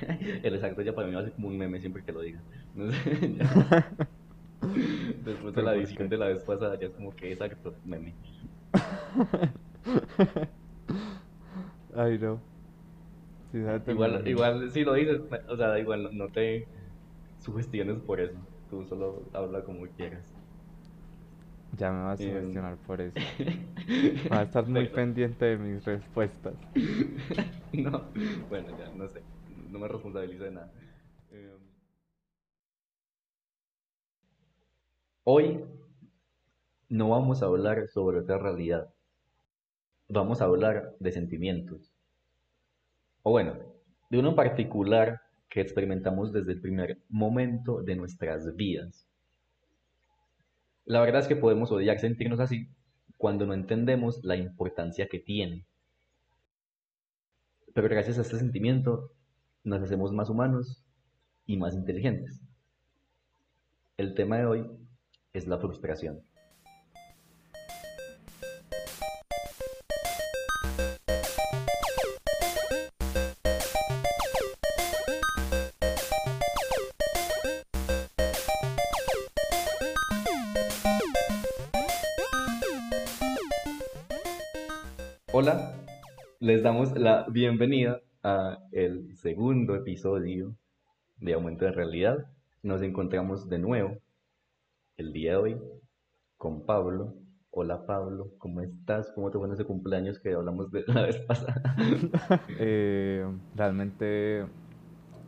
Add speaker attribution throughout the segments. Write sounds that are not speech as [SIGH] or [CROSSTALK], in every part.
Speaker 1: [LAUGHS] El exacto ya para mí va a ser como un meme siempre que lo diga. [LAUGHS] No sé, [LAUGHS] Después de la edición de la vez pasada ya es como que exacto, meme.
Speaker 2: Ay, no.
Speaker 1: igual, igual si lo dices, o sea, igual no te sugestiones por eso. Tú solo habla como quieras.
Speaker 2: Ya me vas a sugestionar por eso. Va a estar muy pendiente de mis respuestas.
Speaker 1: no, bueno, ya, no sé. No me responsabilizo de nada. Em, hoy no vamos a hablar sobre otra realidad. Vamos a hablar de sentimientos. O bueno, de uno particular que experimentamos desde el primer momento de nuestras vidas. La verdad es que podemos odiar sentirnos así cuando no entendemos la importancia que tiene. Pero gracias a este sentimiento nos hacemos más humanos y más inteligentes. El tema de hoy es la frustración. Hola, les damos la bienvenida a el segundo episodio de Aumento de Realidad. Nos encontramos de nuevo el día de hoy con Pablo. Hola Pablo, ¿cómo estás? ¿Cómo te fue en ese cumpleaños que hablamos de la vez pasada? [LAUGHS]
Speaker 2: Eh, realmente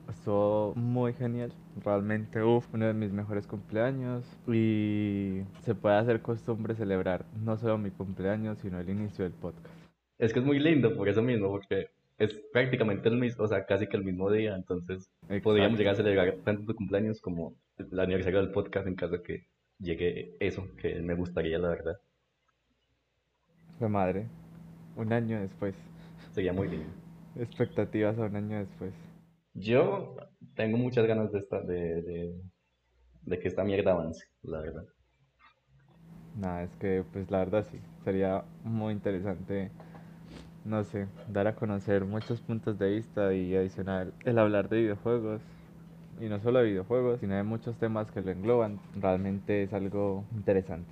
Speaker 2: estuvo muy genial. Realmente, uff, uno de mis mejores cumpleaños. Y se puede hacer costumbre celebrar no solo mi cumpleaños, sino el inicio del podcast.
Speaker 1: Es que es muy lindo por eso mismo, porque es prácticamente el mismo, o sea, casi que el mismo día, entonces podríamos llegar a celebrar tanto tu cumpleaños como el aniversario del podcast en caso de que llegue eso, que me gustaría, la verdad.
Speaker 2: La madre, un año después.
Speaker 1: Sería muy lindo.
Speaker 2: Expectativas a un año después.
Speaker 1: Yo tengo muchas ganas de, esta, de, de, de que esta mierda avance, la verdad.
Speaker 2: Nada, es que pues la verdad sí, sería muy interesante no sé, dar a conocer muchos puntos de vista y adicional el hablar de videojuegos. Y no solo de videojuegos, sino de muchos temas que lo engloban. Realmente es algo interesante.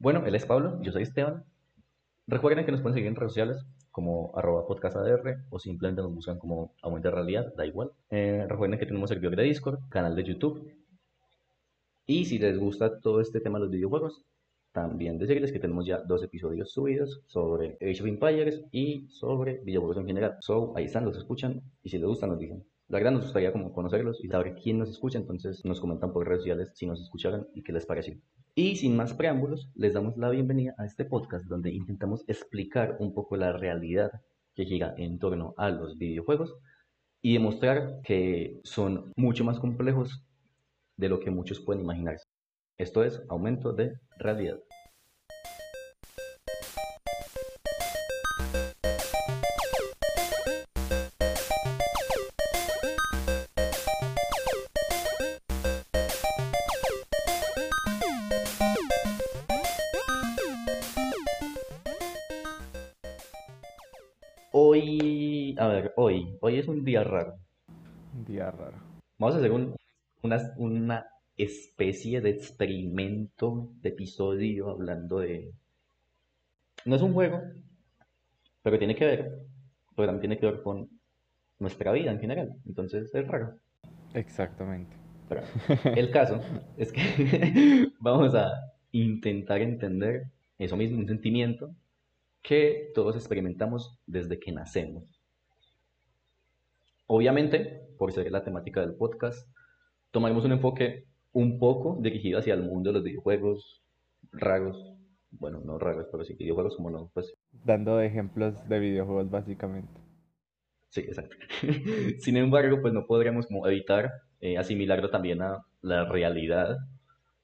Speaker 1: Bueno, él es Pablo, yo soy Esteban. Recuerden que nos pueden seguir en redes sociales como arroba podcastadr o simplemente nos buscan como Aumenta Realidad, da igual. Eh, recuerden que tenemos servidor de Discord, canal de YouTube. Y si les gusta todo este tema de los videojuegos, también decirles que tenemos ya dos episodios subidos sobre Age of Empires y sobre videojuegos en general. So, ahí están, los escuchan y si les gustan nos dicen. La verdad nos gustaría como conocerlos y saber quién nos escucha, entonces nos comentan por redes sociales si nos escucharon y qué les pareció. Y sin más preámbulos, les damos la bienvenida a este podcast donde intentamos explicar un poco la realidad que gira en torno a los videojuegos y demostrar que son mucho más complejos de lo que muchos pueden imaginarse. Esto es aumento de realidad. Hoy, a ver, hoy, hoy es un día raro.
Speaker 2: Un día raro.
Speaker 1: Vamos a hacer una, una especie de experimento de episodio hablando de... No es un juego, pero tiene que ver, pero también tiene que ver con nuestra vida en general. Entonces es raro.
Speaker 2: Exactamente. [LAUGHS]
Speaker 1: el caso es que [LAUGHS] vamos a intentar entender eso mismo, un sentimiento que todos experimentamos desde que nacemos. Obviamente, por ser la temática del podcast, tomaremos un enfoque un poco dirigido hacia el mundo de los videojuegos raros. Bueno, no raros, pero sí videojuegos como no, pues.
Speaker 2: Dando ejemplos de videojuegos básicamente.
Speaker 1: Sí, exacto. [LAUGHS] Sin embargo, pues no podríamos como evitar eh, asimilarlo también a la realidad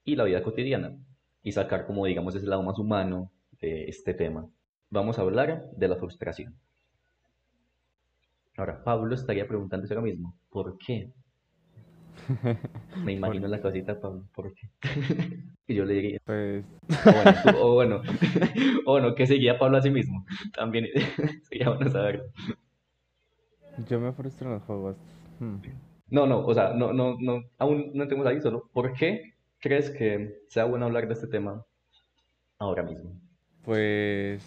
Speaker 1: y la vida cotidiana y sacar como digamos ese lado más humano de este tema. Vamos a hablar de la frustración. Ahora, Pablo estaría preguntándose lo mismo. ¿Por qué me [LAUGHS] imagino la cosita, Pablo, ¿por qué? [LAUGHS] y yo le diría,
Speaker 2: pues... [LAUGHS]
Speaker 1: O bueno, o bueno, que seguía Pablo a sí mismo. También sería bueno saberlo.
Speaker 2: Yo me frustro en los juegos. Hmm.
Speaker 1: No, no, o sea, no, no, no, aún no tenemos ahí solo. ¿Por qué crees que sea bueno hablar de este tema ahora mismo?
Speaker 2: Pues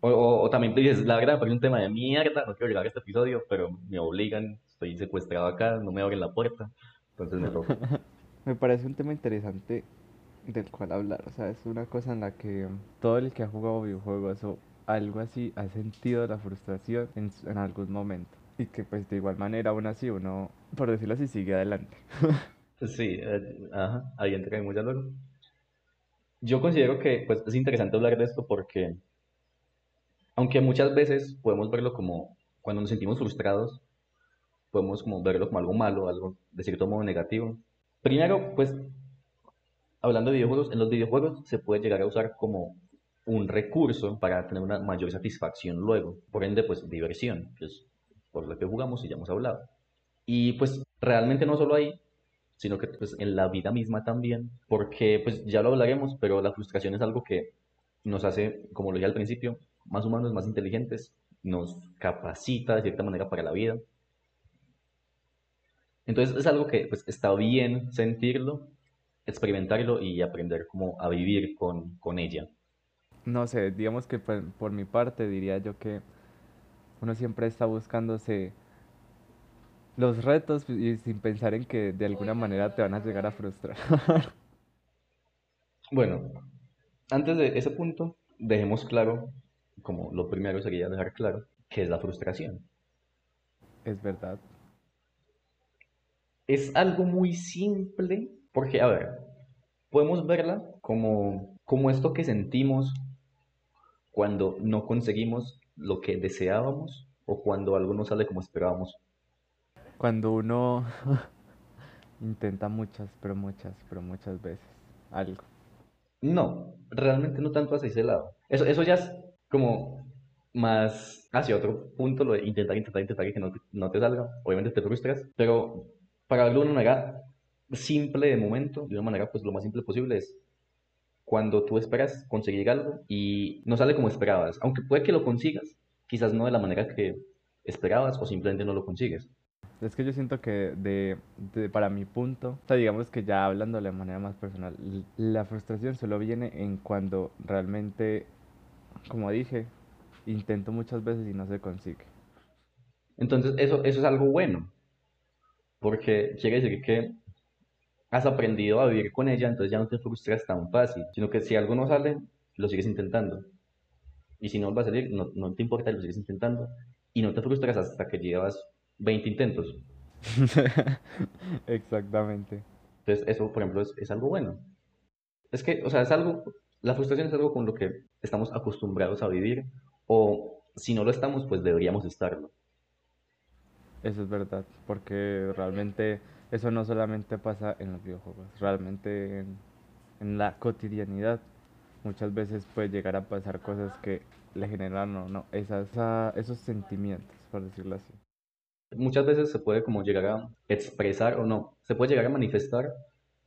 Speaker 1: O, o, o también dices, la verdad, porque es un tema de mierda, no quiero llegar a este episodio, pero me obligan, estoy secuestrado acá, no me abren la puerta, entonces me toca. [LAUGHS]
Speaker 2: me parece un tema interesante del cual hablar. O sea, es una cosa en la que todo el que ha jugado videojuegos o algo así ha sentido la frustración en, en algún momento. Y que pues de igual manera aún así uno, por decirlo así, sigue adelante. [LAUGHS]
Speaker 1: Sí, eh, ajá, ahí entraremos ya luego. Yo considero que pues, es interesante hablar de esto porque, aunque muchas veces podemos verlo como, cuando nos sentimos frustrados, podemos como verlo como algo malo, algo de cierto modo negativo. Primero, pues, hablando de videojuegos, en los videojuegos se puede llegar a usar como un recurso para tener una mayor satisfacción luego. Por ende, pues, diversión, que es por lo que jugamos y ya hemos hablado. Y pues, realmente no solo ahí, sino que pues, en la vida misma también, porque pues ya lo hablaremos, pero la frustración es algo que nos hace, como lo dije al principio, más humanos, más inteligentes, nos capacita de cierta manera para la vida. Entonces es algo que pues está bien sentirlo, experimentarlo y aprender como a vivir con, con ella.
Speaker 2: No sé, digamos que por, por mi parte diría yo que uno siempre está buscándose los retos y sin pensar en que de alguna manera te van a llegar a frustrar. [LAUGHS]
Speaker 1: Bueno, antes de ese punto, dejemos claro, como lo primero sería dejar claro, qué es la frustración.
Speaker 2: Es verdad.
Speaker 1: Es algo muy simple, porque, a ver, podemos verla como, como esto que sentimos cuando no conseguimos lo que deseábamos o cuando algo no sale como esperábamos.
Speaker 2: Cuando uno [LAUGHS] intenta muchas, pero muchas, pero muchas veces algo.
Speaker 1: No, realmente no tanto hacia ese lado. Eso, eso ya es como más hacia otro punto, lo de intentar, intentar, intentar y que no no te salga. Obviamente te frustras, pero para verlo de una manera simple de momento, de una manera pues lo más simple posible es cuando tú esperas conseguir algo y no sale como esperabas, aunque puede que lo consigas, quizás no de la manera que esperabas o simplemente no lo consigues.
Speaker 2: Es que yo siento que de, de- para mi punto, o sea, digamos que ya hablando de manera más personal, la frustración solo viene en cuando realmente, como dije, intento muchas veces y no se consigue.
Speaker 1: Entonces eso, eso es algo bueno, porque quiere decir que has aprendido a vivir con ella, entonces ya no te frustras tan fácil, sino que si algo no sale, lo sigues intentando. Y si no va a salir, no, no te importa, lo sigues intentando. Y no te frustras hasta que llevas 20 intentos. [LAUGHS]
Speaker 2: Exactamente.
Speaker 1: Entonces eso, por ejemplo, es, es algo bueno. Es que, o sea, es algo, la frustración es algo con lo que estamos acostumbrados a vivir, o si no lo estamos, pues deberíamos estarlo.
Speaker 2: Eso es verdad, porque realmente eso no solamente pasa en los videojuegos, realmente en, en la cotidianidad muchas veces puede llegar a pasar cosas que le generan o no, esas, esa- esos sentimientos, por decirlo así.
Speaker 1: Muchas veces se puede como llegar a expresar o no, se puede llegar a manifestar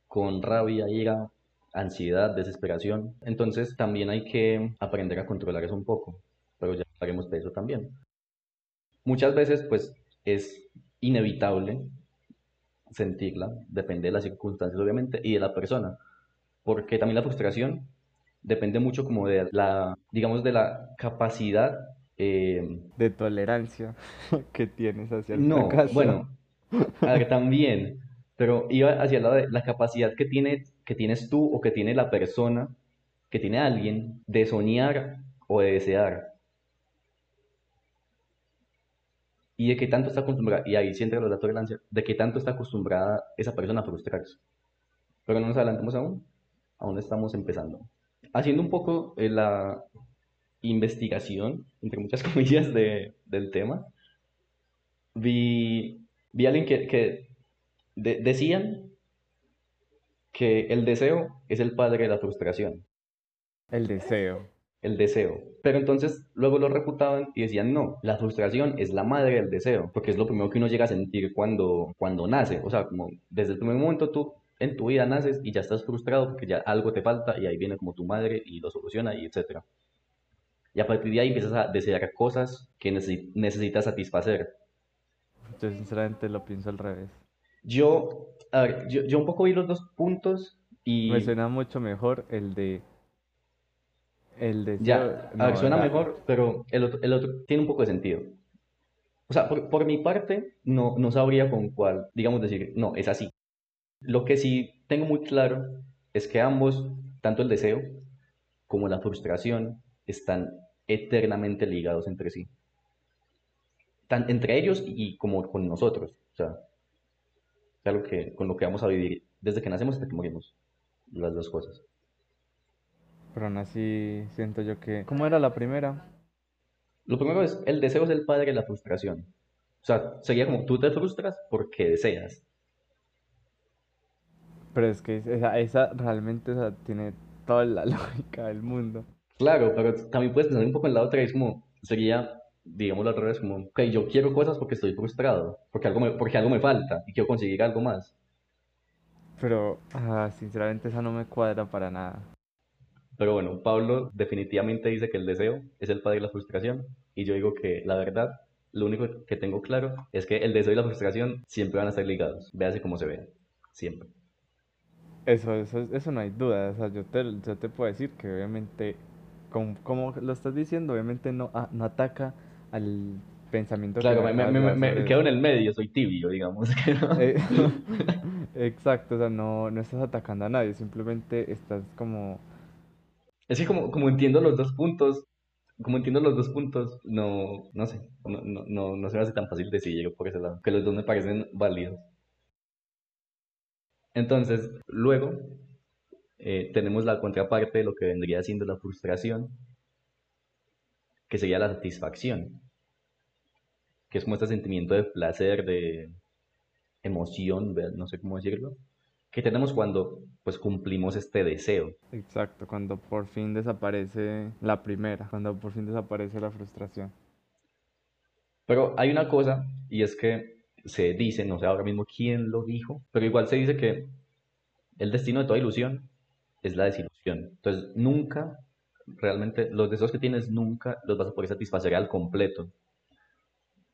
Speaker 1: con rabia, ira, ansiedad, desesperación. Entonces también hay que aprender a controlar eso un poco, pero ya hablaremos de eso también. Muchas veces pues es inevitable sentirla, depende de las circunstancias obviamente y de la persona, porque también la frustración depende mucho como de la, digamos, de la capacidad eh,
Speaker 2: De tolerancia [LAUGHS] que tienes hacia el
Speaker 1: no,
Speaker 2: fracaso.
Speaker 1: bueno, a ver, también, pero iba hacia el lado de la capacidad que tiene, que tienes tú o que tiene la persona, que tiene alguien, de soñar o de desear. Y de qué tanto está acostumbrada, y ahí sí entra lo de la tolerancia, de qué tanto está acostumbrada esa persona a frustrarse. Pero no nos adelantemos aún, aún estamos empezando. Haciendo un poco eh, la investigación, entre muchas [LAUGHS] comillas, de, del tema, vi, vi a alguien que, que de- decían que el deseo es el padre de la frustración,
Speaker 2: El deseo.
Speaker 1: El deseo. Pero entonces luego lo refutaban y decían, no, la frustración es la madre del deseo, porque es lo primero que uno llega a sentir cuando, cuando nace. O sea, como desde el primer momento tú en tu vida naces y ya estás frustrado porque ya algo te falta y ahí viene como tu madre y lo soluciona y etcétera. Y a partir de ahí empiezas a desear cosas que necesi- necesitas satisfacer.
Speaker 2: Yo sinceramente lo pienso al revés.
Speaker 1: Yo, a ver, yo, yo un poco vi los dos puntos y
Speaker 2: Me suena mucho mejor el de... El de...
Speaker 1: ya,
Speaker 2: No,
Speaker 1: suena
Speaker 2: la-
Speaker 1: mejor, pero el otro, el otro tiene un poco de sentido. O sea, por, por mi parte, no, no sabría con cuál, digamos, decir, no, es así. Lo que sí tengo muy claro es que ambos, tanto el deseo como la frustración, están eternamente ligados entre sí. Tan, entre ellos y como con nosotros. O sea, es algo que, con lo que vamos a vivir desde que nacemos hasta que morimos. Las dos cosas.
Speaker 2: Pero aún así siento yo que... ¿Cómo era la primera?
Speaker 1: Lo primero es, el deseo es el padre de la frustración. O sea, sería como tú te frustras porque deseas.
Speaker 2: Pero es que esa, esa realmente o sea, tiene toda la [LAUGHS] lógica del mundo.
Speaker 1: Claro, pero también puedes pensar un poco en la otra y es como, sería, digámoslo al revés, como, ok, yo quiero cosas porque estoy frustrado, porque algo me, porque algo me falta y quiero conseguir algo más.
Speaker 2: Pero ah, sinceramente esa no me cuadra para nada.
Speaker 1: Pero bueno, Pablo definitivamente dice que el deseo es el padre de la frustración y yo digo que la verdad, lo único que tengo claro es que el deseo y la frustración siempre van a estar ligados, véase como se vea, siempre.
Speaker 2: Eso, eso, eso no hay duda. O sea, yo te, yo te puedo decir que obviamente, como, como lo estás diciendo, obviamente no, ah, no ataca al pensamiento que
Speaker 1: Claro,
Speaker 2: me
Speaker 1: me, me, me, quedo en el medio, soy tibio, digamos. [LAUGHS] que no.
Speaker 2: Eh, [LAUGHS] exacto, o sea, no, no estás atacando a nadie, simplemente estás como...
Speaker 1: Es que como, como entiendo los dos puntos, como entiendo los dos puntos, no, no sé, no, no, no, no se me hace tan fácil decidir por ese lado, que los dos me parecen válidos. Entonces, luego eh, tenemos la contraparte de lo que vendría siendo la frustración, que sería la satisfacción, que es como este sentimiento de placer, de emoción, no sé cómo decirlo, que tenemos cuando pues cumplimos este deseo.
Speaker 2: Exacto, cuando por fin desaparece la primera, cuando por fin desaparece la frustración.
Speaker 1: Pero hay una cosa, y es que se dice, no sé ahora mismo quién lo dijo, pero igual se dice que el destino de toda ilusión es la desilusión. Entonces, nunca, realmente, los deseos que tienes nunca los vas a poder satisfacer al completo.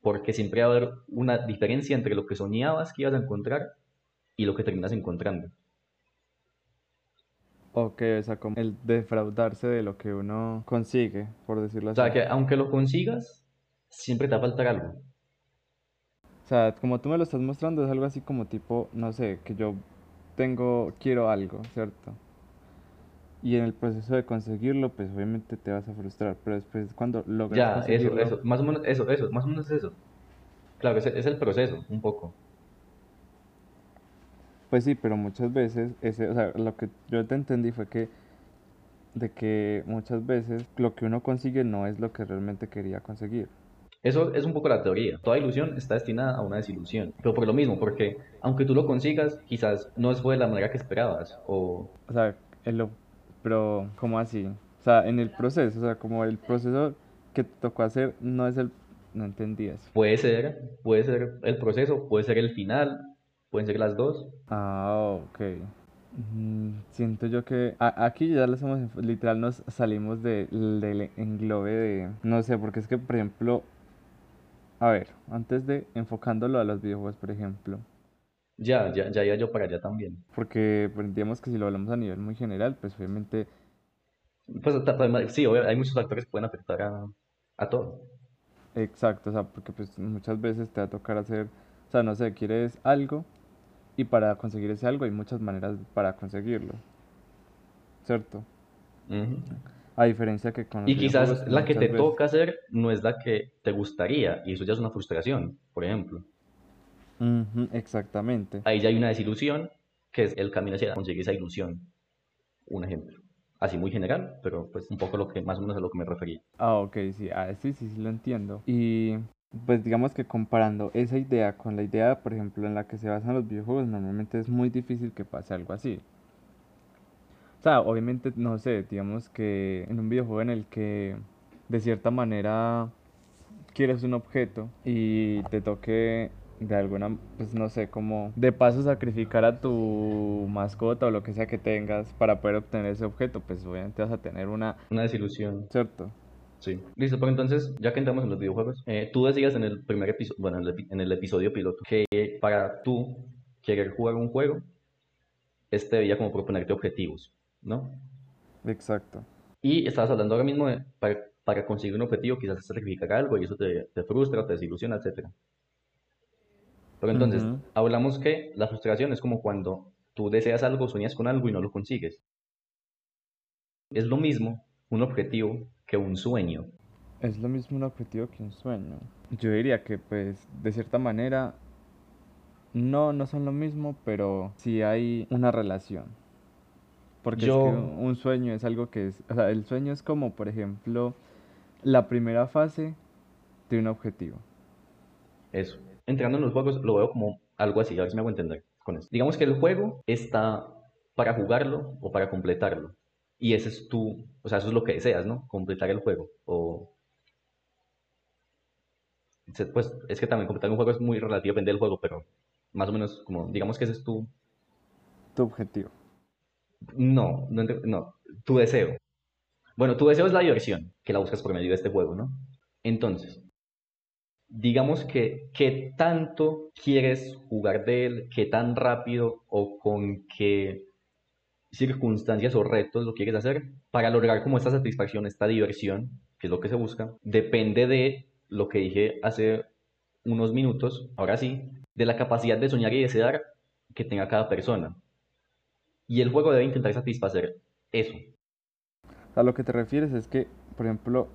Speaker 1: Porque siempre va a haber una diferencia entre lo que soñabas que ibas a encontrar y lo que terminas encontrando.
Speaker 2: Ok, o sea, como el defraudarse de lo que uno consigue, por decirlo
Speaker 1: O sea,
Speaker 2: así.
Speaker 1: que aunque lo consigas, siempre te va a faltar algo.
Speaker 2: O sea, como tú me lo estás mostrando, es algo así como tipo, no sé, que yo tengo, quiero algo, ¿cierto? Y en el proceso de conseguirlo, pues obviamente te vas a frustrar, pero después cuando logras
Speaker 1: Ya, eso,
Speaker 2: conseguirlo,
Speaker 1: eso, más o menos eso, eso, más o menos eso. Claro, es, es el proceso, un poco.
Speaker 2: Pues sí, pero muchas veces, ese, o sea, lo que yo te entendí fue que, de que muchas veces lo que uno consigue no es lo que realmente quería conseguir.
Speaker 1: Eso es un poco la teoría. Toda ilusión está destinada a una desilusión. Pero por lo mismo, porque aunque tú lo consigas, quizás no fue de la manera que esperabas. O
Speaker 2: O sea, en lo, pero, ¿cómo así? O sea, en el proceso, o sea, como el proceso que te tocó hacer no es el, no entendías.
Speaker 1: puede ser, puede ser el proceso, puede ser el final, pueden ser las dos.
Speaker 2: Ah, ok. Mm, Siento yo que aquí ya lo hacemos, literal nos salimos de- del englobe de, no sé, porque es que, por ejemplo, a ver, antes de enfocándolo a los videojuegos, por ejemplo,
Speaker 1: Ya, ya, ya iba yo para allá también.
Speaker 2: porque pues, digamos que si lo hablamos a nivel muy general, pues obviamente,
Speaker 1: Pues ta- sí, hay muchos factores que pueden afectar a, a todo.
Speaker 2: exacto, o sea, porque pues muchas veces te va a tocar hacer, o sea, no sé, quieres algo y para conseguir ese algo hay muchas maneras para conseguirlo, ¿cierto? A diferencia que con
Speaker 1: Y quizás la que te
Speaker 2: veces...
Speaker 1: toca hacer no es la que te gustaría, y eso ya es una frustración, por ejemplo.
Speaker 2: Exactamente.
Speaker 1: Ahí ya hay una desilusión, que es el camino hacia conseguir esa ilusión. Un ejemplo. Así muy general, pero pues un poco lo que más o menos a lo que me refería.
Speaker 2: Ah, ok, sí, ah, sí, sí, sí lo entiendo. Y pues digamos que comparando esa idea con la idea, por ejemplo, en la que se basan los videojuegos, normalmente es muy difícil que pase algo así. O sea, obviamente, no sé, digamos que en un videojuego en el que de cierta manera quieres un objeto y te toque de alguna, pues no sé, como de paso sacrificar a tu mascota o lo que sea que tengas para poder obtener ese objeto, pues obviamente vas a tener una,
Speaker 1: Una desilusión.
Speaker 2: ¿cierto?
Speaker 1: Sí. Listo, pero entonces, ya que entramos en los videojuegos, eh, tú decías en el primer episodio, bueno, en el, en el episodio piloto, que para tú querer jugar un juego, este debía como proponerte objetivos, ¿no?
Speaker 2: Exacto.
Speaker 1: Y estabas hablando ahora mismo de, para, para conseguir un objetivo quizás sacrificar algo y eso te, te frustra, te desilusiona, etc. Pero entonces,
Speaker 2: Ujú.
Speaker 1: hablamos que la frustración es como cuando tú deseas algo, sueñas con algo y no lo consigues. Es lo mismo un objetivo que un sueño.
Speaker 2: Es lo mismo un objetivo que un sueño. Yo diría que pues de cierta manera no, no son lo mismo, pero sí hay una relación. Porque
Speaker 1: Yo-
Speaker 2: es que un sueño es algo que es, o sea, el sueño es como, por ejemplo, la primera fase de un objetivo.
Speaker 1: Eso. Entrando en los juegos lo veo como algo así, a ver si me hago entender con eso. Digamos que el juego está para jugarlo o para completarlo. Y ese es tu, o sea, eso es lo que deseas, ¿no? Completar el juego. O, pues es que también completar un juego es muy relativo, depende del juego, pero más o menos como, digamos que ese es tu,
Speaker 2: Tu objetivo.
Speaker 1: no, no, no, tu deseo. Bueno, tu deseo es la diversión, que la buscas por medio de este juego, ¿no? Entonces, digamos que qué tanto quieres jugar de él, qué tan rápido o con qué circunstancias o retos lo quieres hacer para lograr como esta satisfacción, esta diversión, que es lo que se busca, depende de lo que dije hace unos minutos, ahora sí, de la capacidad de soñar y desear que tenga cada persona. Y el juego debe intentar satisfacer eso.
Speaker 2: A lo que te refieres es que, por ejemplo,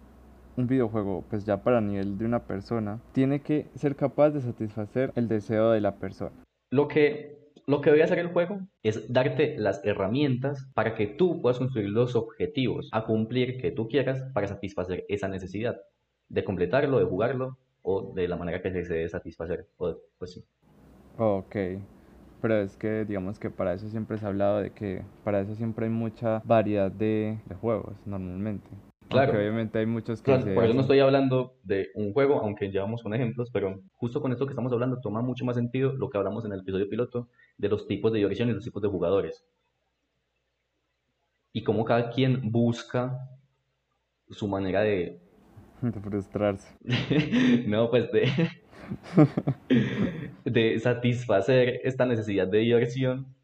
Speaker 2: un videojuego, pues ya para nivel de una persona, tiene que ser capaz de satisfacer el deseo de la persona.
Speaker 1: Lo que, lo que debe hacer el juego es darte las herramientas para que tú puedas construir los objetivos a cumplir que tú quieras para satisfacer esa necesidad de completarlo, de jugarlo o de la manera que se desee satisfacer. Pues sí.
Speaker 2: Ok, pero es que digamos que para eso siempre se ha hablado de que para eso siempre hay mucha variedad de juegos normalmente.
Speaker 1: Claro.
Speaker 2: Aunque obviamente hay muchos que
Speaker 1: Claro,
Speaker 2: se
Speaker 1: por eso no estoy hablando de un juego, aunque llevamos con ejemplos, pero justo con esto que estamos hablando toma mucho más sentido lo que hablamos en el episodio piloto de los tipos de diversión y los tipos de jugadores. Y cómo cada quien busca su manera de, [LAUGHS]
Speaker 2: de frustrarse. [LAUGHS]
Speaker 1: no, pues de, [LAUGHS] de satisfacer esta necesidad de diversión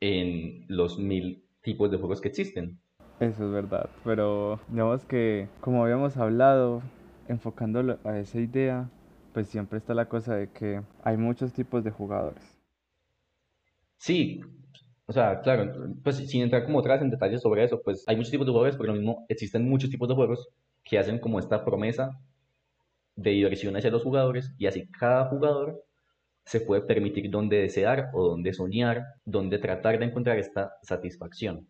Speaker 1: en los mil tipos de juegos que existen.
Speaker 2: Eso es verdad, pero digamos que como habíamos hablado, enfocándolo a esa idea, pues siempre está la cosa de que hay muchos tipos de jugadores.
Speaker 1: Sí, o sea, claro, pues sin entrar como atrás en detalles sobre eso, pues hay muchos tipos de jugadores, pero lo mismo existen muchos tipos de juegos que hacen como esta promesa de diversión hacia los jugadores y así cada jugador se puede permitir donde desear o donde soñar, donde tratar de encontrar esta satisfacción.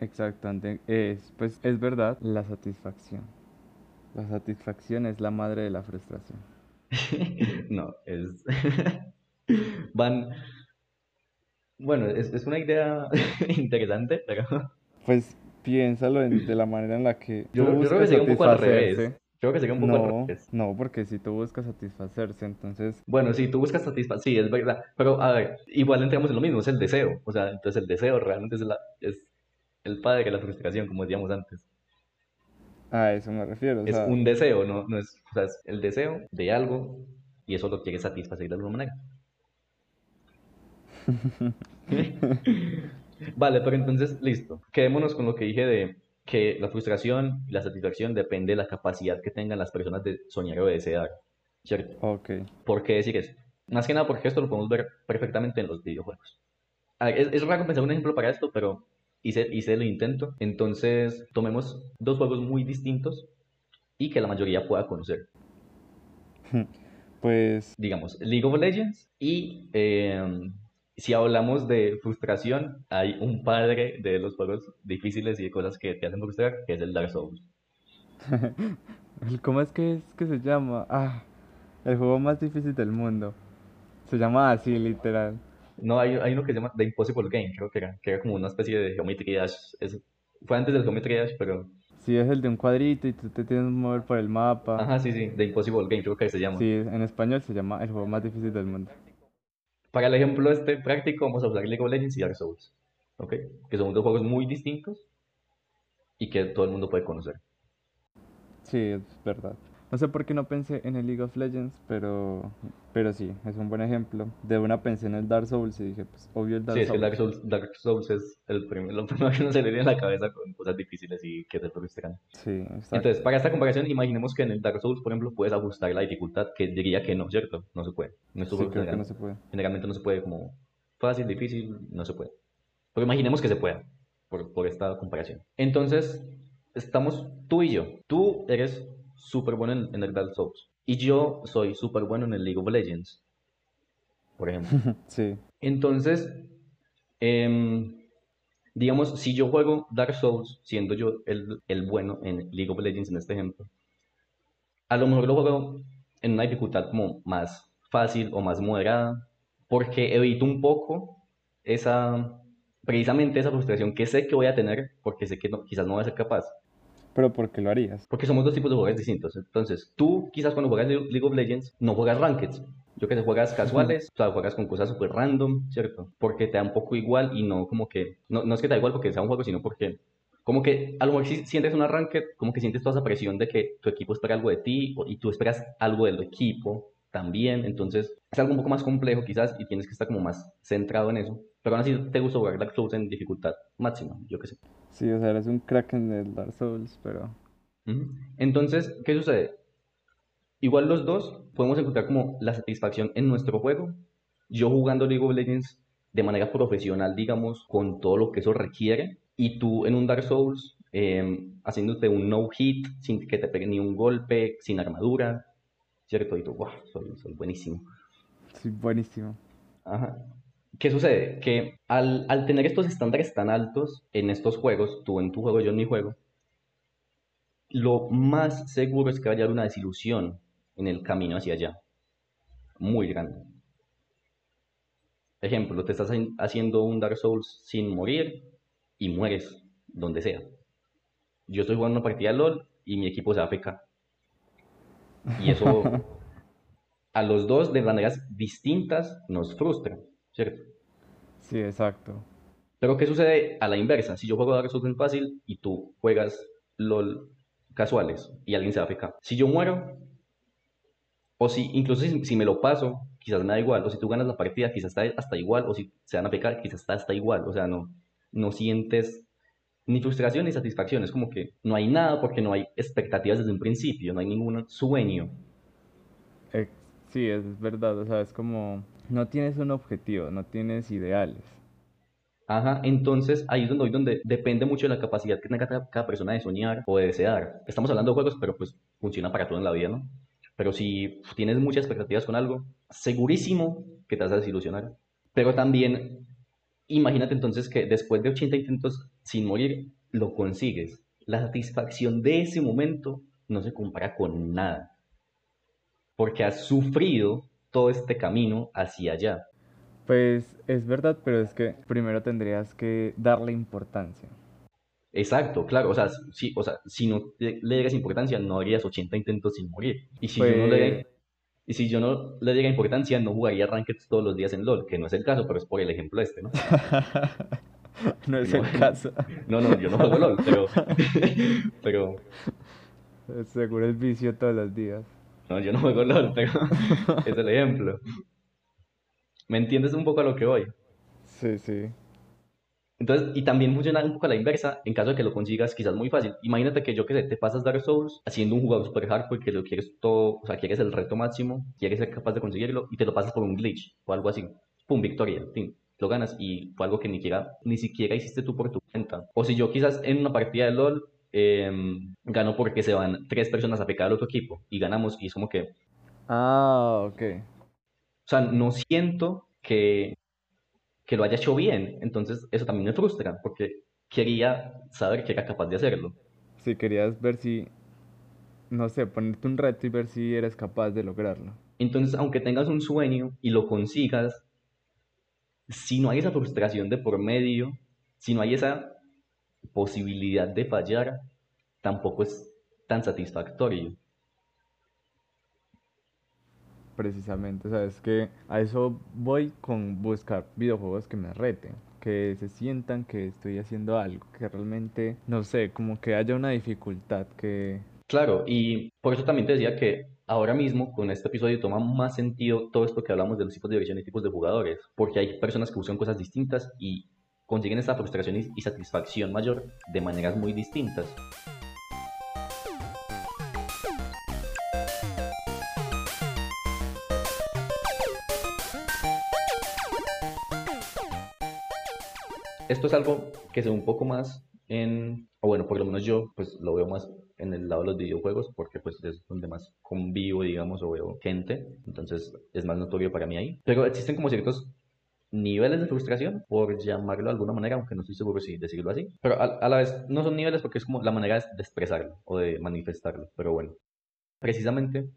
Speaker 2: Exactamente, es, pues es verdad la satisfacción. La satisfacción es la madre de la frustración. [LAUGHS]
Speaker 1: No, es... [LAUGHS] Van... Bueno, es, es una idea [LAUGHS] interesante, pero
Speaker 2: Pues piénsalo en- de la manera en la que
Speaker 1: yo, yo creo que sería un poco al revés.
Speaker 2: satisfacerse.
Speaker 1: Creo que sería un poco al
Speaker 2: No,
Speaker 1: revés.
Speaker 2: no, porque si tú buscas satisfacerse, entonces
Speaker 1: Bueno, sí, tú buscas satisfacción, sí, es verdad. Pero, a ver, igual entramos en lo mismo, es el deseo. O sea, entonces el deseo realmente es, la, es el padre de la frustración, como decíamos antes.
Speaker 2: a eso me refiero. o
Speaker 1: Es
Speaker 2: sea,
Speaker 1: un deseo, no, no es, o sea, es el deseo de algo y eso lo quieres satisfacer de alguna manera. [LAUGHS] Vale, pero entonces, listo. Quedémonos con lo que dije de que la frustración y la satisfacción depende de la capacidad que tengan las personas de soñar o de desear, ¿cierto?
Speaker 2: Ok,
Speaker 1: ¿Por qué decir eso? Más que nada porque esto lo podemos ver perfectamente en los videojuegos. Ver, es, es raro pensar un ejemplo para esto, pero hice, hice el intento. Entonces, tomemos dos juegos muy distintos y que la mayoría pueda conocer. [LAUGHS]
Speaker 2: pues
Speaker 1: Digamos, League of Legends y eh, si hablamos de frustración, hay un padre de los juegos difíciles y de cosas que te hacen frustrar, que es el Dark Souls. [LAUGHS]
Speaker 2: ¿cómo es que es que se llama? Ah, el juego más difícil del mundo. Se llama así, literal.
Speaker 1: No, hay, hay uno que se llama The Impossible Game, creo que era, que era como una especie de Geometry Dash. Es- fue antes del Geometry Dash, pero...
Speaker 2: Sí, es el de un cuadrito y tú te tienes que mover por el mapa.
Speaker 1: Ajá, sí, sí, The Impossible Game, creo que se llama.
Speaker 2: Sí, en español se llama el juego más difícil del mundo.
Speaker 1: Para el ejemplo este práctico, vamos a usar League of Legends y Dark Souls, ¿ok? Que son dos juegos muy distintos y que todo el mundo puede conocer.
Speaker 2: Sí, es verdad. No sé por qué no pensé en el League of Legends, pero, pero sí, es un buen ejemplo. De una pensé en el Dark Souls y dije, pues obvio el Dark
Speaker 1: Sí, es que
Speaker 2: Souls.
Speaker 1: Dark Souls, Dark Souls es el primer, lo primero que uno se le viene a la cabeza con cosas difíciles y que te frustran.
Speaker 2: Sí, exacto.
Speaker 1: Entonces, para esta comparación, imaginemos que en el Dark Souls, por ejemplo, puedes ajustar la dificultad, que diría que no, ¿cierto? No se puede. En estos
Speaker 2: Sí, creo que
Speaker 1: general-
Speaker 2: no se puede.
Speaker 1: generalmente no se puede como fácil, difícil, no se puede. Pero imaginemos que se pueda, por, por esta comparación. Entonces, estamos tú y yo. Tú eres súper bueno en, en el Dark Souls. Y yo soy súper bueno en el League of Legends, por ejemplo. [LAUGHS]
Speaker 2: Sí,
Speaker 1: Entonces, em, digamos, si yo juego Dark Souls, siendo yo el, el bueno en League of Legends en este ejemplo, a lo mejor lo juego en una dificultad como más fácil o más moderada, porque evito un poco esa, precisamente esa frustración que sé que voy a tener, porque sé que no- quizás no voy a ser capaz.
Speaker 2: Pero ¿por qué lo harías?
Speaker 1: Porque somos dos tipos de jugadores distintos. Entonces, tú quizás cuando juegas Le- League of Legends no juegas Rankeds. Yo que sé, juegas casuales, o sea, juegas con cosas súper random, ¿cierto? Porque te da un poco igual y no como que, no, no es que te da igual porque sea un juego, sino porque como que a lo mejor si sientes una ranked, como que sientes toda esa presión de que tu equipo espera algo de ti y tú esperas algo del equipo también. Entonces, es algo un poco más complejo quizás y tienes que estar como más centrado en eso. Pero aún así te gusta jugar Dark Souls en dificultad máxima, yo que sé.
Speaker 2: Sí, o sea, eres un crack en el Dark Souls, pero...
Speaker 1: Entonces, ¿qué sucede? Igual los dos podemos encontrar como la satisfacción en nuestro juego. Yo jugando League of Legends de manera profesional, digamos, con todo lo que eso requiere. Y tú en un Dark Souls, eh, haciéndote un no-hit, sin que te pegue ni un golpe, sin armadura, ¿cierto? Y tú, wow, soy, soy buenísimo.
Speaker 2: Sí, buenísimo.
Speaker 1: Ajá. ¿Qué sucede? Que al, al tener estos estándares tan altos en estos juegos, tú en tu juego, yo en mi juego, lo más seguro es que vaya a haber una desilusión en el camino hacia allá. Muy grande. Ejemplo, te estás haci- haciendo un Dark Souls sin morir y mueres donde sea. Yo estoy jugando una partida de LOL y mi equipo se AFK. Y eso [LAUGHS] a los dos de maneras distintas nos frustra, ¿cierto?
Speaker 2: Sí, exacto.
Speaker 1: Pero ¿qué sucede a la inversa? Si yo juego Dark Souls en fácil y tú juegas LOL casuales y alguien se AFK. Si yo muero, o si incluso si, si me lo paso, quizás me da igual. O si tú ganas la partida, quizás está hasta igual. O si se van a AFK, quizás está hasta igual. O sea, no, no sientes ni frustración ni satisfacción. Es como que no hay nada porque no hay expectativas desde un principio. No hay ningún sueño.
Speaker 2: Ex- sí, es verdad, o sea, es como... No tienes un objetivo, no tienes ideales.
Speaker 1: Ajá, entonces ahí es donde, depende mucho de la capacidad que tenga cada, cada persona de soñar o de desear. Estamos hablando de juegos, pero pues funciona para todo en la vida, ¿no? Pero si tienes muchas expectativas con algo, segurísimo que te vas a desilusionar. Pero también, imagínate entonces que después de 80 intentos sin morir, lo consigues. La satisfacción de ese momento no se compara con nada. Porque has sufrido todo este camino hacia allá.
Speaker 2: Pues es verdad, pero es que primero tendrías que darle importancia.
Speaker 1: Exacto, claro, o sea, si, o sea, si no le, le dieras importancia, no harías 80 intentos sin morir. Y si yo no le,
Speaker 2: Pues
Speaker 1: y si yo no le diera importancia, no jugaría Rankeds todos los días en LOL, que no es el caso, pero es por el ejemplo este, ¿no? [LAUGHS]
Speaker 2: no es
Speaker 1: No.
Speaker 2: el caso.
Speaker 1: No, no, yo no juego LOL, pero, [LAUGHS] pero,
Speaker 2: Seguro el vicio todos los días.
Speaker 1: No, yo no juego LOL, pero [LAUGHS] es el ejemplo. ¿Me entiendes un poco a lo que voy?
Speaker 2: Sí, sí.
Speaker 1: Entonces, y también funciona un poco a la inversa, en caso de que lo consigas quizás muy fácil. Imagínate que yo que sé, te pasas Dark Souls haciendo un jugador super hardcore que lo quieres todo, o sea, quieres el reto máximo, quieres ser capaz de conseguirlo y te lo pasas por un glitch o algo así. Pum, victoria, fin, lo ganas y fue algo que ni siquiera, ni siquiera hiciste tú por tu cuenta. O si yo quizás en una partida de LOL em, gano porque se van tres personas a pecar al otro equipo y ganamos y es como que,
Speaker 2: Ah, ok.
Speaker 1: o sea, no siento que, que lo haya hecho bien. Entonces, eso también me frustra, porque quería saber que era capaz de hacerlo.
Speaker 2: Si querías ver si, no sé, ponerte un reto y ver si eres capaz de lograrlo.
Speaker 1: Entonces, aunque tengas un sueño y lo consigas, si no hay esa frustración de por medio, si no hay esa posibilidad de fallar, tampoco es tan satisfactorio.
Speaker 2: Precisamente, o sea, es que a eso voy con buscar videojuegos que me reten, que se sientan que estoy haciendo algo, que realmente, no sé, como que haya una dificultad que,
Speaker 1: Claro, y por eso también te decía que ahora mismo con este episodio toma más sentido todo esto que hablamos de los tipos de diversión y tipos de jugadores, porque hay personas que buscan cosas distintas y consiguen esta frustración y, satisfacción mayor de maneras muy distintas. Esto es algo que se ve un poco más en, o bueno, por lo menos yo pues lo veo más en el lado de los videojuegos porque pues es donde más convivo, digamos, o veo gente, entonces es más notorio para mí ahí. Pero existen como ciertos niveles de frustración, por llamarlo de alguna manera, aunque no estoy seguro si decirlo así, pero a, a la vez no son niveles porque es como la manera de expresarlo o de manifestarlo, pero bueno, precisamente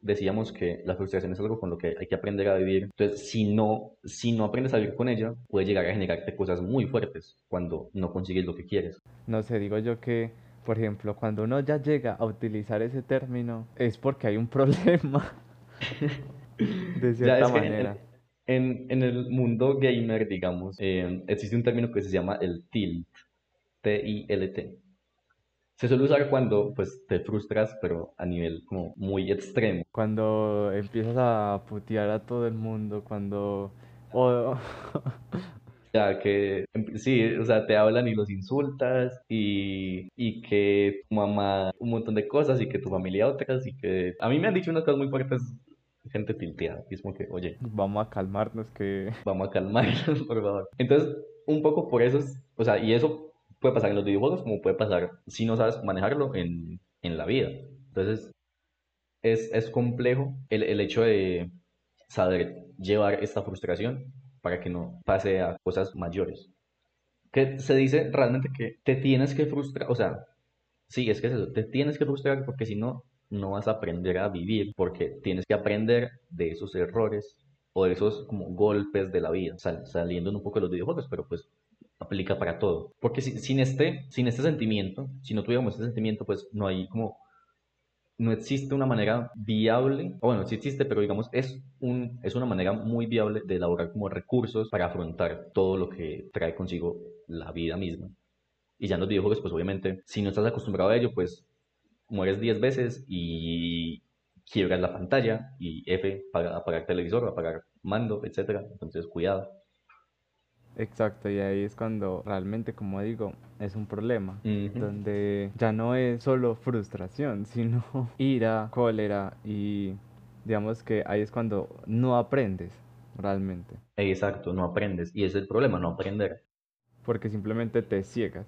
Speaker 1: decíamos que la frustración es algo con lo que hay que aprender a vivir. Entonces, si no, si no aprendes a vivir con ella, puede llegar a generarte cosas muy fuertes cuando no consigues lo que quieres.
Speaker 2: No sé, digo yo que, por ejemplo, cuando uno ya llega a utilizar ese término, es porque hay un [LAUGHS] problema. [LAUGHS] de cierta
Speaker 1: Ya es que
Speaker 2: manera.
Speaker 1: En, en, el mundo gamer, digamos, eh, existe un término que se llama el tilt, T-I-L-T. Se suele usar cuando pues te frustras, pero a nivel como muy extremo.
Speaker 2: Cuando empiezas a putear a todo el mundo, cuando... o- [LAUGHS]
Speaker 1: Ya que em, sí, o sea, te hablan y los insultas y, y que tu mamá un montón de cosas y que tu familia otras y que a mí me han dicho unas cosas muy fuertes, gente tilteada, y es como que, oye,
Speaker 2: vamos a calmarnos que...
Speaker 1: vamos a calmarnos, [LAUGHS] por favor. Entonces, un poco por eso, es- o sea, y eso puede pasar en los videojuegos como puede pasar si no sabes manejarlo en, en la vida. Entonces, es, es complejo el, el hecho de saber llevar esta frustración para que no pase a cosas mayores. Que se dice realmente que te tienes que frustrar, o sea, sí, es que es eso, te tienes que frustrar porque si no, no vas a aprender a vivir, porque tienes que aprender de esos errores o de esos como golpes de la vida, sal- saliendo un poco de los videojuegos, pero pues aplica para todo. Porque si- sin este, sin este sentimiento, si no tuviéramos este sentimiento, pues no hay como no existe una manera viable, o bueno, sí existe, pero digamos, es, un, es una manera muy viable de elaborar como recursos para afrontar todo lo que trae consigo la vida misma. Y ya en los videojuegos, pues obviamente, si no estás acostumbrado a ello, pues mueres 10 veces y quiebras la pantalla y F, para apagar televisor, apagar mando, etcétera. Entonces, cuidado.
Speaker 2: Exacto, y ahí es cuando realmente, como digo, es un problema, donde ya no es solo frustración, sino [LAUGHS] ira, cólera y digamos que ahí es cuando no aprendes realmente,
Speaker 1: Exacto, no aprendes. Y ese es el problema, no aprender.
Speaker 2: porque simplemente te ciegas.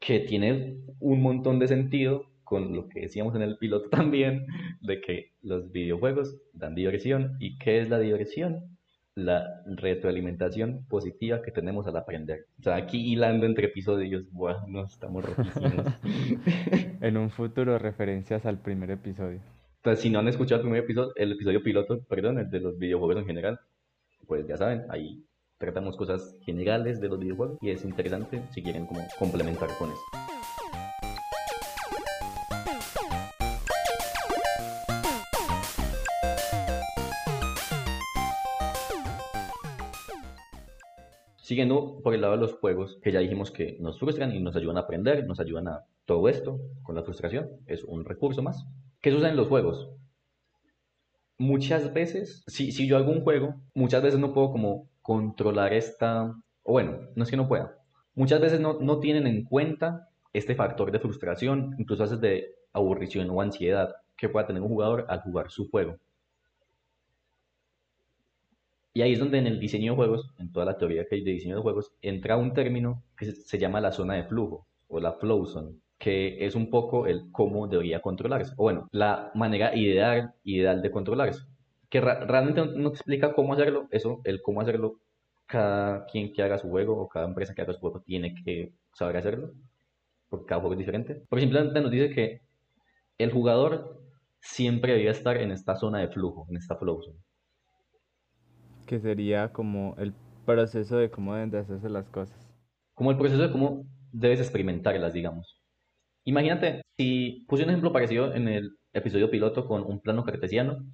Speaker 1: que tiene un montón de sentido con lo que decíamos en el piloto [LAUGHS] también, de que los videojuegos dan diversión. ¿Y qué es la diversión? La retroalimentación positiva que tenemos al aprender. O sea, aquí hilando entre episodios, buah, nos estamos rojísimos. [LAUGHS]
Speaker 2: En un futuro referencias al primer episodio.
Speaker 1: Entonces, si no han escuchado el primer episodio, el episodio piloto, perdón, el de los videojuegos en general, pues ya saben, ahí tratamos cosas generales de los videojuegos y es interesante si quieren como complementar con eso. Siguiendo por el lado de los juegos, que ya dijimos que nos frustran y nos ayudan a aprender, nos ayudan a todo esto con la frustración, es un recurso más. ¿Qué sucede en los juegos? Muchas veces, si, si yo hago un juego, muchas veces no puedo como controlar esta, o bueno, no es que no pueda, muchas veces no, no tienen en cuenta este factor de frustración, incluso a veces de aburrición o ansiedad que pueda tener un jugador al jugar su juego. Y ahí es donde en el diseño de juegos, en toda la teoría que hay de diseño de juegos, entra un término que se, llama la zona de flujo o la flow zone, que es un poco el cómo debería controlarse, o bueno, la manera ideal, ideal de controlarse, que realmente no, te explica cómo hacerlo, eso, el cómo hacerlo, cada quien que haga su juego o cada empresa que haga su juego tiene que saber hacerlo, porque cada juego es diferente, porque simplemente nos dice que el jugador siempre debería estar en esta zona de flujo, en esta flow zone.
Speaker 2: Que sería como el proceso de cómo deben de hacerse las cosas.
Speaker 1: como el proceso de cómo debes experimentarlas, digamos. Imagínate, si puse un ejemplo parecido en el episodio piloto con un plano cartesiano.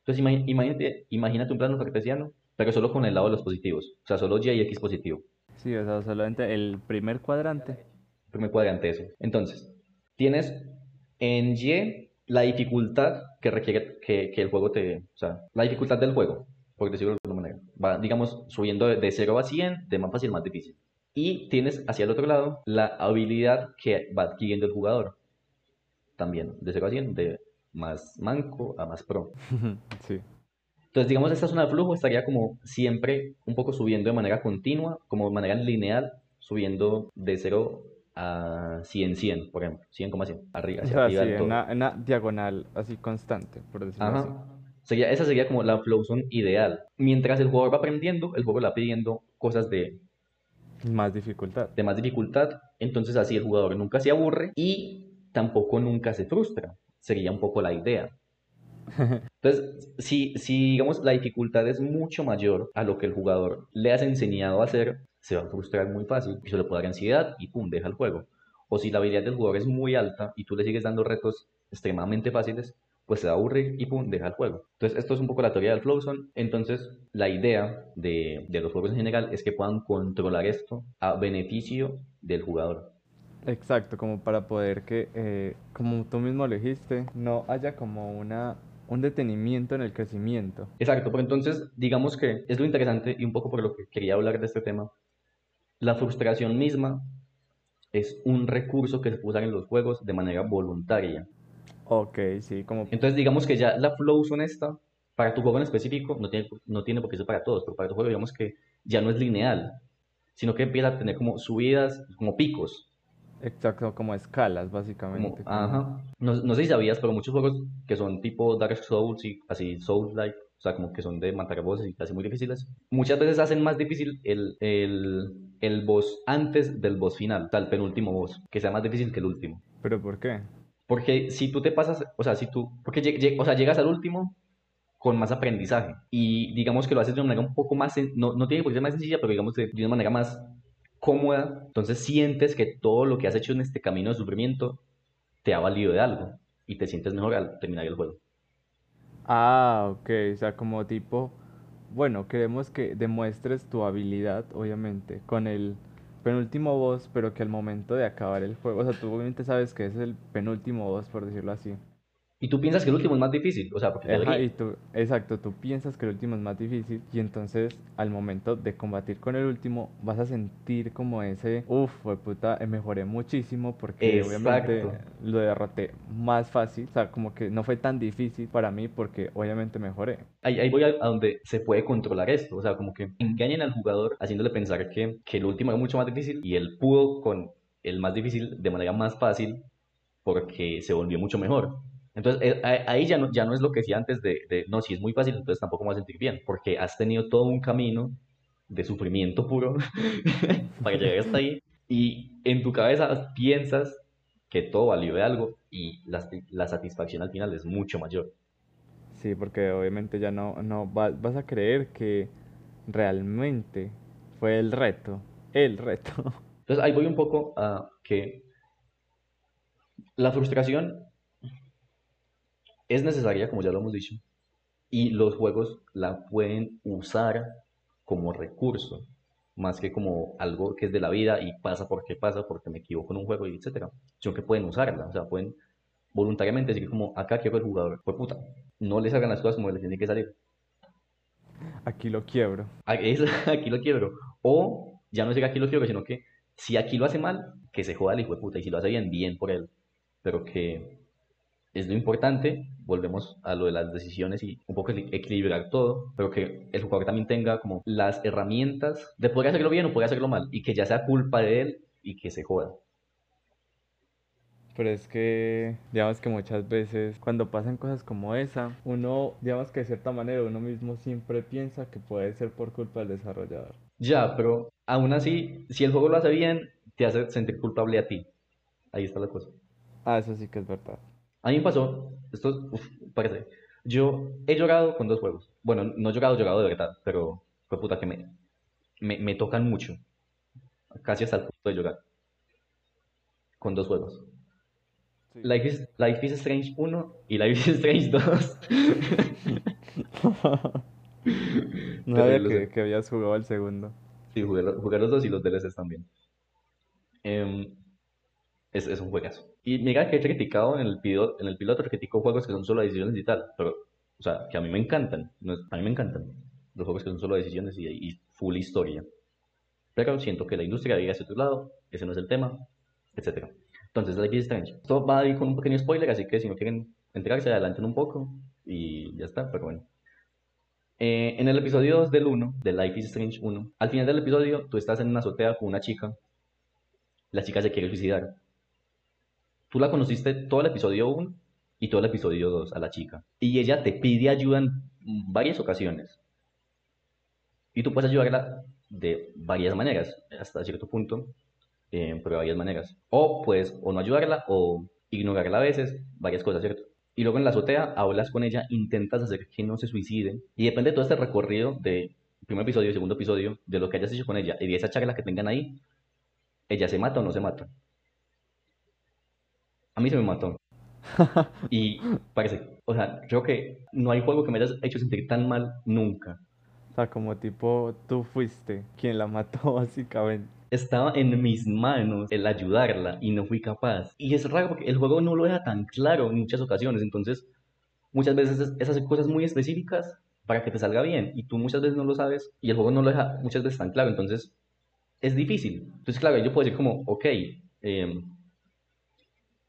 Speaker 1: Entonces, ima- imagínate, imagínate un plano cartesiano, pero solo con el lado de los positivos. O sea, solo y y x positivo.
Speaker 2: Sí, o sea, solamente el primer cuadrante.
Speaker 1: Primer cuadrante eso. Entonces, tienes En Y, la dificultad que requiere que, que el juego te... O sea, la dificultad del juego, por decirlo de alguna manera. Va, digamos, subiendo de, de 0 a 100, de más fácil más difícil. Y tienes hacia el otro lado la habilidad que va adquiriendo el jugador. También, de 0 a 100, de más manco a más pro. [LAUGHS]
Speaker 2: Sí.
Speaker 1: Entonces, digamos, esta zona de flujo estaría como siempre un poco subiendo de manera continua, como de manera lineal, subiendo de 0 a 100, 100, por ejemplo, 100,100, arriba,
Speaker 2: O
Speaker 1: hacia
Speaker 2: sea,
Speaker 1: arriba
Speaker 2: sí, en una, en una diagonal así constante, por decirlo así.
Speaker 1: Sería, esa sería como la flow zone ideal. Mientras el jugador va aprendiendo, el juego le va pidiendo cosas de,
Speaker 2: Más dificultad.
Speaker 1: de más dificultad, entonces así el jugador nunca se aburre y tampoco nunca se frustra. Sería un poco la idea. [LAUGHS] Entonces, si, si digamos la dificultad es mucho mayor a lo que el jugador le has enseñado a hacer, se va a frustrar muy fácil y se le puede dar ansiedad y pum, deja el juego. O si la habilidad del jugador es muy alta y tú le sigues dando retos extremadamente fáciles, pues se va a aburrir y pum, deja el juego. Entonces, esto es un poco la teoría del Flowzone. Entonces, la idea de, de los juegos en general es que puedan controlar esto a beneficio del jugador.
Speaker 2: Exacto, como para poder que, eh, como tú mismo lo dijiste, no haya como una, un detenimiento en el crecimiento.
Speaker 1: Exacto, pero entonces digamos que es lo interesante y un poco por lo que quería hablar de este tema. La frustración misma es un recurso que se puede usar en los juegos de manera voluntaria.
Speaker 2: Ok, sí, como...
Speaker 1: Entonces digamos que ya la flow zone esta, para tu juego en específico, no tiene, no tiene por qué ser para todos, pero para tu juego digamos que ya no es lineal, sino que empieza a tener como subidas, como picos.
Speaker 2: Exacto, como escalas,
Speaker 1: Como,
Speaker 2: básicamente. como-
Speaker 1: ajá. No, no sé si sabías, pero muchos juegos que son tipo Dark Souls y así Souls-like, o sea, como que son de matar bosses y casi muy difíciles, muchas veces hacen más difícil el, el, el boss antes del boss final, o sea, el penúltimo boss, que sea más difícil que el último.
Speaker 2: ¿Pero por qué?
Speaker 1: Porque si tú te pasas, o sea, si tú, porque o sea, llegas al último con más aprendizaje y digamos que lo haces de una manera un poco más, no, no tiene por qué ser más sencilla, pero digamos de, de una manera más cómoda, entonces sientes que todo lo que has hecho en este camino de sufrimiento te ha valido de algo y te sientes mejor al terminar el juego.
Speaker 2: Ah, ok, o sea, como tipo, bueno, queremos que demuestres tu habilidad, obviamente, con el penúltimo boss, pero que al momento de acabar el juego, o sea, tú obviamente sabes que es el penúltimo boss, por decirlo así.
Speaker 1: Y tú piensas que el último es más difícil, o sea, porque
Speaker 2: Ajá, y tú, exacto, tú piensas que el último es más difícil y entonces al momento de combatir con el último vas a sentir como ese, uff, puta, eh, mejoré muchísimo porque obviamente
Speaker 1: Exacto.
Speaker 2: lo derroté más fácil, o sea, como que no fue tan difícil para mí porque obviamente mejoré.
Speaker 1: Ahí, ahí voy a, a donde se puede controlar esto, o sea, como que engañen al jugador haciéndole pensar que, que el último era mucho más difícil y él pudo con el más difícil de manera más fácil porque se volvió mucho mejor. Entonces, eh, ahí ya no, ya no es lo que decía antes de, de, no, si es muy fácil, entonces tampoco me voy a sentir bien, porque has tenido todo un camino de sufrimiento puro [LAUGHS] para llegar hasta ahí y en tu cabeza piensas que todo valió de algo y la, la satisfacción al final es mucho mayor.
Speaker 2: Sí, porque obviamente ya no, no va- vas a creer que realmente fue el reto, el reto. [LAUGHS]
Speaker 1: Entonces ahí voy un poco a que la frustración es necesaria, como ya lo hemos dicho, y los juegos la pueden usar como recurso, más que como algo que es de la vida y pasa porque pasa, porque me equivoco en un juego y etcétera, sino que pueden usarla, o sea, pueden voluntariamente decir como acá quiero el jugador, pues puta, no le salgan las cosas como les tienen que salir,
Speaker 2: Aquí lo quiebro.
Speaker 1: Aquí es- [LAUGHS] aquí lo quiebro, o ya no es que aquí lo quiebro, sino que si aquí lo hace mal, que se joda el hijo de puta, y si lo hace bien, bien por él, pero que es lo importante, volvemos a lo de las decisiones y un poco equi- equilibrar todo, pero que el jugador también tenga como las herramientas de poder hacerlo bien o poder hacerlo mal, y que ya sea culpa de él y que se joda.
Speaker 2: Pero es que, digamos que muchas veces cuando pasan cosas como esa, uno, digamos que de cierta manera uno mismo siempre piensa que puede ser por culpa del desarrollador.
Speaker 1: Ya, pero aún así, si el juego lo hace bien, te hace sentir culpable a ti. Ahí está la cosa.
Speaker 2: Ah, eso sí que es verdad.
Speaker 1: A mí me pasó, esto es, uf, parece, yo he llorado con dos juegos. Bueno, no he llorado, llorado de verdad, pero fue puta que me, me, me tocan mucho, casi hasta el punto de llorar, con dos juegos.
Speaker 2: Sí.
Speaker 1: Life is, Life is Strange 1 y Life is Strange 2. [LAUGHS]
Speaker 2: No sabía que, habías jugado al segundo.
Speaker 1: Sí, jugué los dos y los DLCs también. Em, es, es un juegazo. Y mira que he criticado en el, piloto, en el piloto, critico juegos que son solo decisiones y tal, pero, o sea, que a mí me encantan, a mí me encantan los juegos que son solo decisiones y, y full historia. Pero siento que la industria debería hacia otro lado, ese no es el tema, etc. Entonces, Life is Strange. Esto va a ir con un pequeño spoiler, así que si no quieren enterarse, adelanten un poco y ya está, pero bueno. Eh, en el episodio 2 del 1, de Life is Strange 1, al final del episodio tú estás en una azotea con una chica. La chica se quiere suicidar. Tú la conociste todo el episodio 1 y todo el episodio 2 a la chica. Y ella te pide ayuda en varias ocasiones. Y tú puedes ayudarla de varias maneras, hasta cierto punto, eh, pero de varias maneras. O puedes o no ayudarla o ignorarla a veces, varias cosas, ¿cierto? Y luego en la azotea hablas con ella, intentas hacer que no se suicide. Y depende de todo este recorrido de primer episodio y segundo episodio, de lo que hayas hecho con ella y de esa charla que tengan ahí, ella se mata o no se mata. A mí se me mató. [LAUGHS] y parece, o sea, creo que no hay juego que me hayas hecho sentir tan mal nunca.
Speaker 2: O sea, como tipo, tú fuiste quien la mató [LAUGHS] básicamente
Speaker 1: estaba en mis manos el ayudarla y no fui capaz. Y es raro porque el juego no lo deja tan claro en muchas ocasiones, entonces muchas veces esas cosas muy específicas para que te salga bien y tú muchas veces no lo sabes y el juego no lo deja muchas veces tan claro, entonces es difícil. Entonces, claro, yo puedo decir como, ok, em,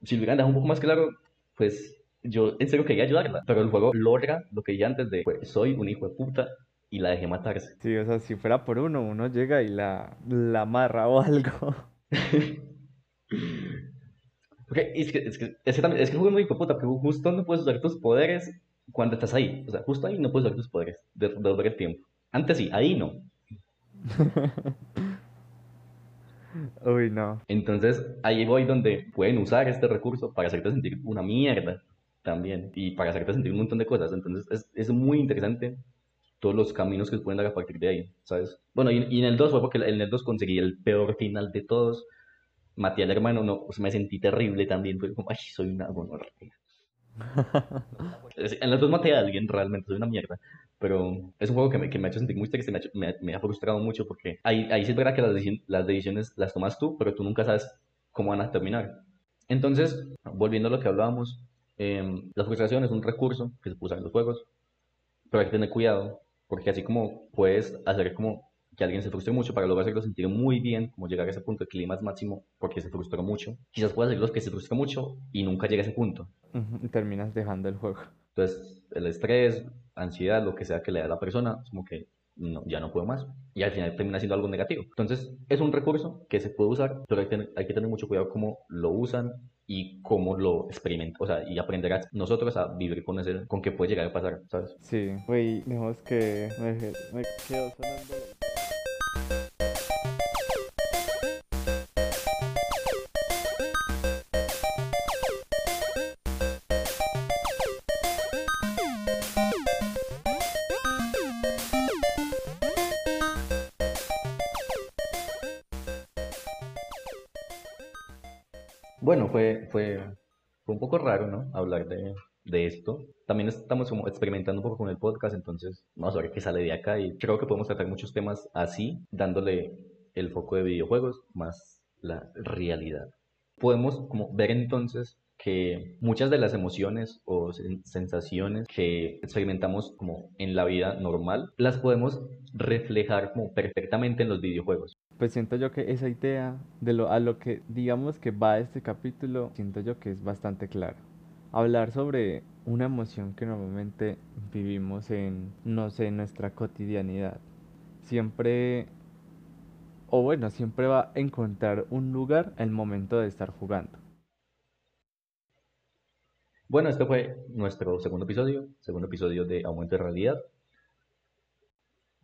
Speaker 1: si lo hubieran dejado un poco más claro, pues yo en serio quería ayudarla, pero el juego logra lo que ya antes de, pues, soy un hijo de puta y la dejé matarse.
Speaker 2: Sí, o sea, si fuera por uno, uno llega y la, la amarra o algo. [LAUGHS]
Speaker 1: okay, es, que, es, que, es, que también, es que el juego es muy puta, porque justo no puedes usar tus poderes cuando estás ahí. O sea, justo ahí no puedes usar tus poderes de, de el tiempo. Antes sí, ahí no. [LAUGHS]
Speaker 2: Uy, no.
Speaker 1: Entonces, ahí voy donde pueden usar este recurso para hacerte sentir una mierda también y para hacerte sentir un montón de cosas. Entonces, es, es muy interesante todos los caminos que se pueden dar a partir de ahí, ¿sabes? Bueno, y, en el 2 fue porque en el 2 conseguí el peor final de todos. Maté al hermano, no, pues me sentí terrible también, fue como, ay, soy una gonorrea. En el 2 maté a alguien, realmente, soy una mierda. Pero es un juego que me, que me ha hecho sentir muy triste, me ha, me, me, ha frustrado mucho porque ahí, ahí sí es verdad que las, decisiones, las decisiones las tomas tú, pero tú nunca sabes cómo van a terminar. Entonces, volviendo a lo que hablábamos, eh, la frustración es un recurso que se puede usar en los juegos, pero hay que tener cuidado porque así como puedes hacer como que alguien se frustre mucho para luego hacerlo sentir muy bien, como llegar a ese punto de clima máximo porque se frustró mucho, quizás puedas hacerlo que se frustre mucho y nunca llegue a ese punto.
Speaker 2: terminas dejando el juego.
Speaker 1: Entonces, el estrés, ansiedad, lo que sea que le da a la persona, es como que no, ya no puedo más. Y al final termina siendo algo negativo. Entonces, es un recurso que se puede usar, pero hay que, hay que tener mucho cuidado cómo lo usan y cómo lo experimenta, o sea, y aprenderás nosotros a vivir con ese, con que puede llegar a pasar, ¿sabes?
Speaker 2: Sí, güey, digamos que me, me quedo sonando
Speaker 1: un poco raro, ¿no? Hablar de, de esto. También estamos como experimentando un poco con el podcast, entonces vamos a ver qué sale de acá y creo que podemos tratar muchos temas así, dándole el foco de videojuegos más la realidad. Podemos como ver entonces que muchas de las emociones o sensaciones que experimentamos como en la vida normal las podemos reflejar como perfectamente en los videojuegos
Speaker 2: pues siento yo que esa idea de lo a lo que digamos que va este capítulo, siento yo que es bastante claro. Hablar sobre una emoción que normalmente vivimos en, no sé, en nuestra cotidianidad. Siempre, o bueno, siempre va a encontrar un lugar el momento de estar jugando.
Speaker 1: Bueno, este fue nuestro segundo episodio, segundo episodio de Aumento de Realidad.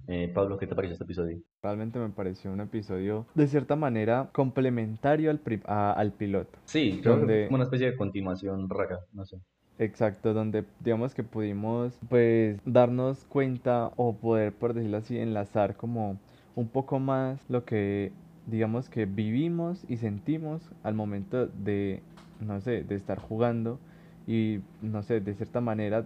Speaker 1: Eh, Pablo, ¿qué te pareció este episodio?
Speaker 2: Realmente me pareció un episodio de cierta manera complementario al, al piloto.
Speaker 1: Sí, donde... como una especie de continuación rara, no sé.
Speaker 2: Exacto, donde digamos que pudimos pues darnos cuenta o poder, por decirlo así, enlazar como un poco más lo que digamos que vivimos y sentimos al momento de, no sé, de estar jugando y, no sé, de cierta manera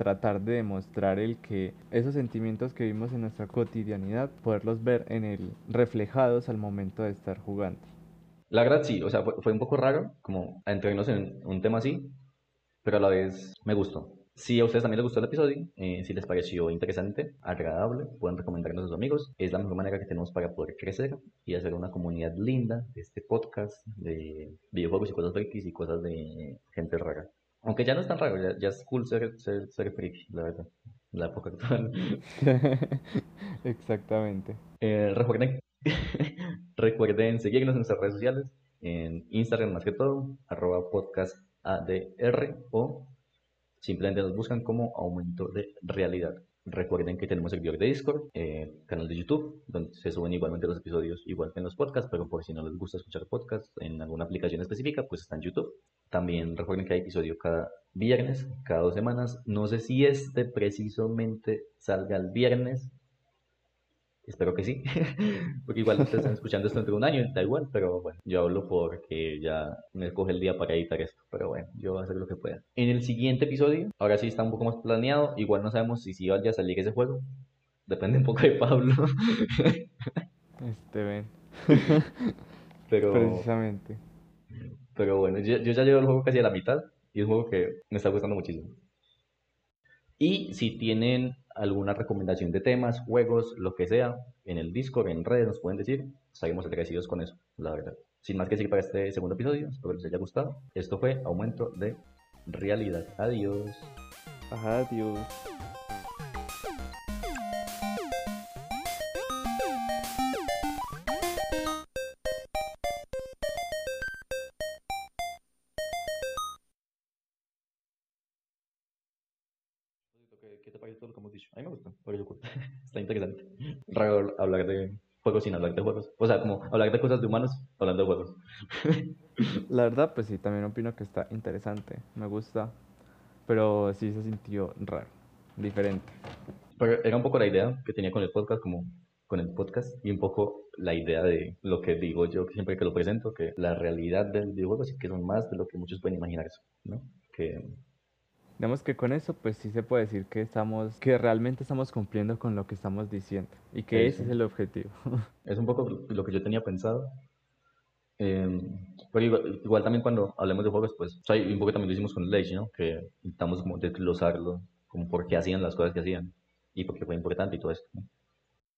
Speaker 2: tratar de demostrar el que esos sentimientos que vimos en nuestra cotidianidad, poderlos ver en el reflejados al momento de estar jugando.
Speaker 1: La verdad sí, o sea, fue, fue un poco raro como entrarnos en un tema así, pero a la vez me gustó. Si a ustedes también les gustó el episodio, eh, si les pareció interesante, agradable, pueden recomendarnos a sus amigos. Es la mejor manera que tenemos para poder crecer y hacer una comunidad linda de este podcast de videojuegos y cosas frikis y cosas de gente rara. Aunque ya no es tan raro, ya, ya es cool ser, ser, ser friki, la verdad. La época actual. [LAUGHS]
Speaker 2: Exactamente.
Speaker 1: Eh, recuerden, [LAUGHS] recuerden seguirnos en nuestras redes sociales, en Instagram más que todo, arroba podcastadr o simplemente nos buscan como aumento de realidad. Recuerden que tenemos servidor de Discord, eh, canal de YouTube, donde se suben igualmente los episodios, igual que en los podcasts, pero por si no les gusta escuchar podcasts en alguna aplicación específica, pues está en YouTube. También recuerden que hay episodio cada viernes, cada dos semanas. No sé si este precisamente salga el viernes, Espero que sí, [LAUGHS] porque igual ustedes están escuchando esto entre un año, da igual, pero bueno, yo hablo porque ya me coge el día para editar esto, pero bueno, yo voy a hacer lo que pueda. En el siguiente episodio, ahora sí está un poco más planeado, igual no sabemos si sí vaya a salir ese juego, depende un poco de Pablo. [LAUGHS]
Speaker 2: Este ven. [LAUGHS]
Speaker 1: pero,
Speaker 2: Precisamente.
Speaker 1: pero bueno, yo, yo ya llevo el juego casi a la mitad y es un juego que me está gustando muchísimo. Y si tienen alguna recomendación de temas, juegos, lo que sea, en el Discord, en redes, nos pueden decir. Estaremos agradecidos con eso, la verdad. Sin más que decir para este segundo episodio, espero que les haya gustado. Esto fue Aumento de Realidad. Adiós.
Speaker 2: Adiós.
Speaker 1: Hablar de juegos sin hablar de juegos. O sea, como hablar de cosas de humanos hablando de juegos. [LAUGHS]
Speaker 2: La verdad, pues sí, también opino que está interesante. Me gusta. Pero sí se sintió raro. Diferente.
Speaker 1: Pero era un poco la idea que tenía con el podcast, como con el podcast, y un poco la idea de lo que digo yo siempre que lo presento, que la realidad del videojuego sí que son más de lo que muchos pueden imaginarse, ¿no? Que
Speaker 2: Digamos que con eso, pues sí se puede decir que estamos, que realmente estamos cumpliendo con lo que estamos diciendo. Y que ese
Speaker 1: Eso.
Speaker 2: es el objetivo. [LAUGHS]
Speaker 1: es un poco lo que yo tenía pensado. Eh, pero igual, igual también cuando hablemos de juegos, pues, o sea, un poco también lo hicimos con Ledge, ¿no? Que intentamos como desglosarlo, como por qué hacían las cosas que hacían y por qué fue importante y todo esto. ¿no?